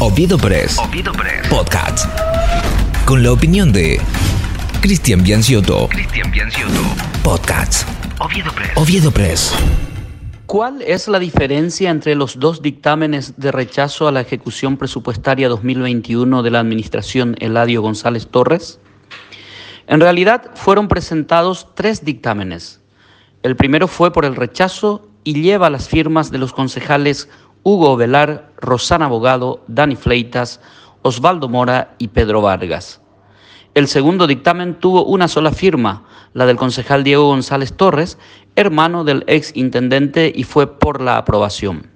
Oviedo Press. Oviedo Press. Podcast. Con la opinión de Cristian Bianciotto. Cristian Bianciotto. Podcast. Oviedo Press. Oviedo Press. ¿Cuál es la diferencia entre los dos dictámenes de rechazo a la ejecución presupuestaria 2021 de la Administración Eladio González Torres? En realidad fueron presentados tres dictámenes. El primero fue por el rechazo y lleva las firmas de los concejales Hugo Velar, Rosana Abogado, Dani Fleitas, Osvaldo Mora y Pedro Vargas. El segundo dictamen tuvo una sola firma, la del concejal Diego González Torres, hermano del ex intendente, y fue por la aprobación.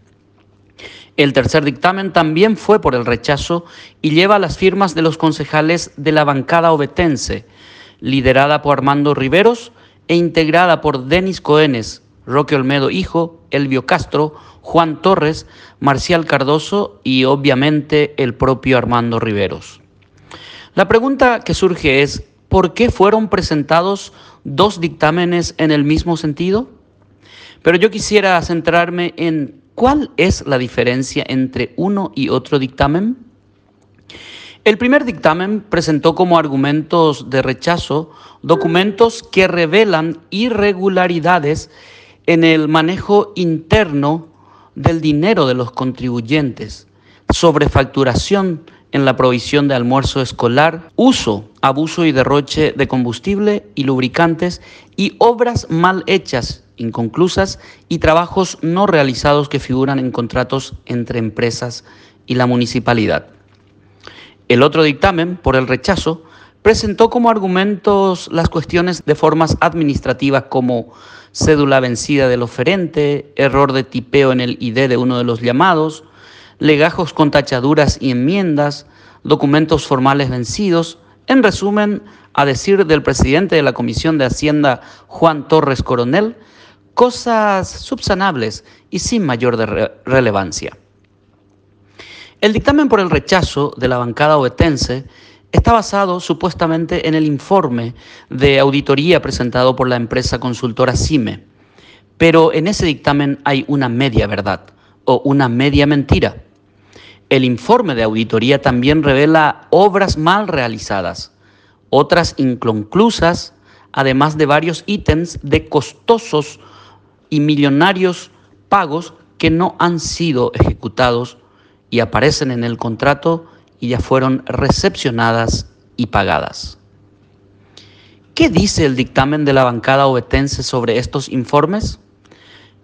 El tercer dictamen también fue por el rechazo y lleva las firmas de los concejales de la bancada obetense, liderada por Armando Riveros e integrada por Denis Cohenes, Roque Olmedo Hijo, Elvio Castro, Juan Torres, Marcial Cardoso y obviamente el propio Armando Riveros. La pregunta que surge es, ¿por qué fueron presentados dos dictámenes en el mismo sentido? Pero yo quisiera centrarme en cuál es la diferencia entre uno y otro dictamen. El primer dictamen presentó como argumentos de rechazo documentos que revelan irregularidades en el manejo interno del dinero de los contribuyentes, sobrefacturación en la provisión de almuerzo escolar, uso, abuso y derroche de combustible y lubricantes y obras mal hechas, inconclusas y trabajos no realizados que figuran en contratos entre empresas y la municipalidad. El otro dictamen, por el rechazo, presentó como argumentos las cuestiones de formas administrativas como cédula vencida del oferente, error de tipeo en el ID de uno de los llamados, legajos con tachaduras y enmiendas, documentos formales vencidos, en resumen, a decir del presidente de la Comisión de Hacienda, Juan Torres Coronel, cosas subsanables y sin mayor relevancia. El dictamen por el rechazo de la bancada obetense está basado supuestamente en el informe de auditoría presentado por la empresa consultora CIME, pero en ese dictamen hay una media verdad o una media mentira. El informe de auditoría también revela obras mal realizadas, otras inconclusas, además de varios ítems de costosos y millonarios pagos que no han sido ejecutados y aparecen en el contrato y ya fueron recepcionadas y pagadas. ¿Qué dice el dictamen de la bancada obetense sobre estos informes?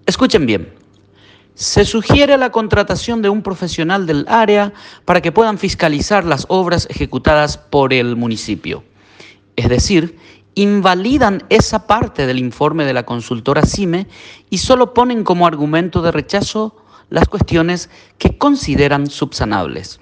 Escuchen bien. Se sugiere la contratación de un profesional del área para que puedan fiscalizar las obras ejecutadas por el municipio. Es decir, invalidan esa parte del informe de la consultora CIME y solo ponen como argumento de rechazo las cuestiones que consideran subsanables.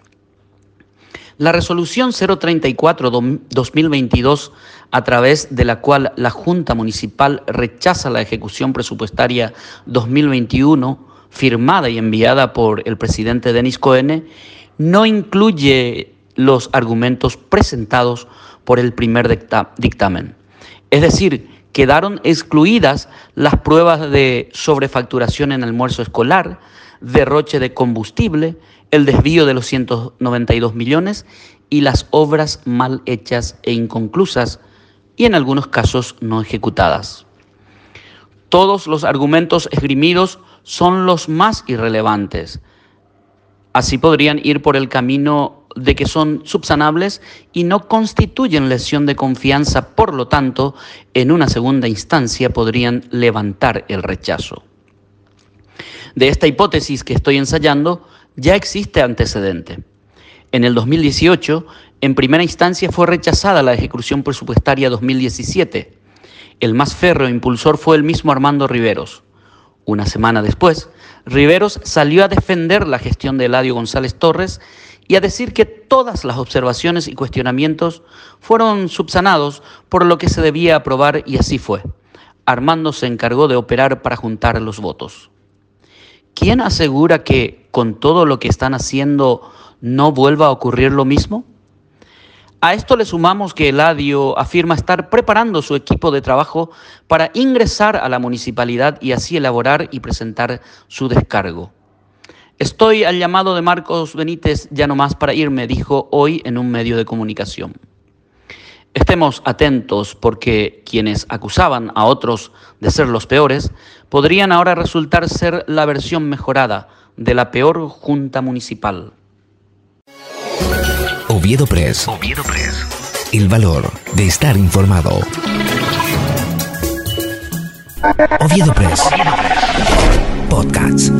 La resolución 034-2022, a través de la cual la Junta Municipal rechaza la ejecución presupuestaria 2021, firmada y enviada por el presidente Denis Cohen, no incluye los argumentos presentados por el primer dictamen. Es decir, quedaron excluidas las pruebas de sobrefacturación en almuerzo escolar, derroche de combustible, el desvío de los 192 millones y las obras mal hechas e inconclusas y en algunos casos no ejecutadas. Todos los argumentos esgrimidos son los más irrelevantes. Así podrían ir por el camino de que son subsanables y no constituyen lesión de confianza, por lo tanto, en una segunda instancia podrían levantar el rechazo. De esta hipótesis que estoy ensayando, ya existe antecedente. En el 2018, en primera instancia fue rechazada la ejecución presupuestaria 2017. El más férreo impulsor fue el mismo Armando Riveros. Una semana después, Riveros salió a defender la gestión de Eladio González Torres y a decir que todas las observaciones y cuestionamientos fueron subsanados por lo que se debía aprobar y así fue. Armando se encargó de operar para juntar los votos. ¿quién asegura que con todo lo que están haciendo no vuelva a ocurrir lo mismo? A esto le sumamos que Eladio afirma estar preparando su equipo de trabajo para ingresar a la municipalidad y así elaborar y presentar su descargo. Estoy al llamado de Marcos Benítez ya no más para irme, dijo hoy en un medio de comunicación. Estemos atentos porque quienes acusaban a otros de ser los peores podrían ahora resultar ser la versión mejorada de la peor junta municipal. Oviedo Press. Oviedo Press. El valor de estar informado. Oviedo Press. Podcasts.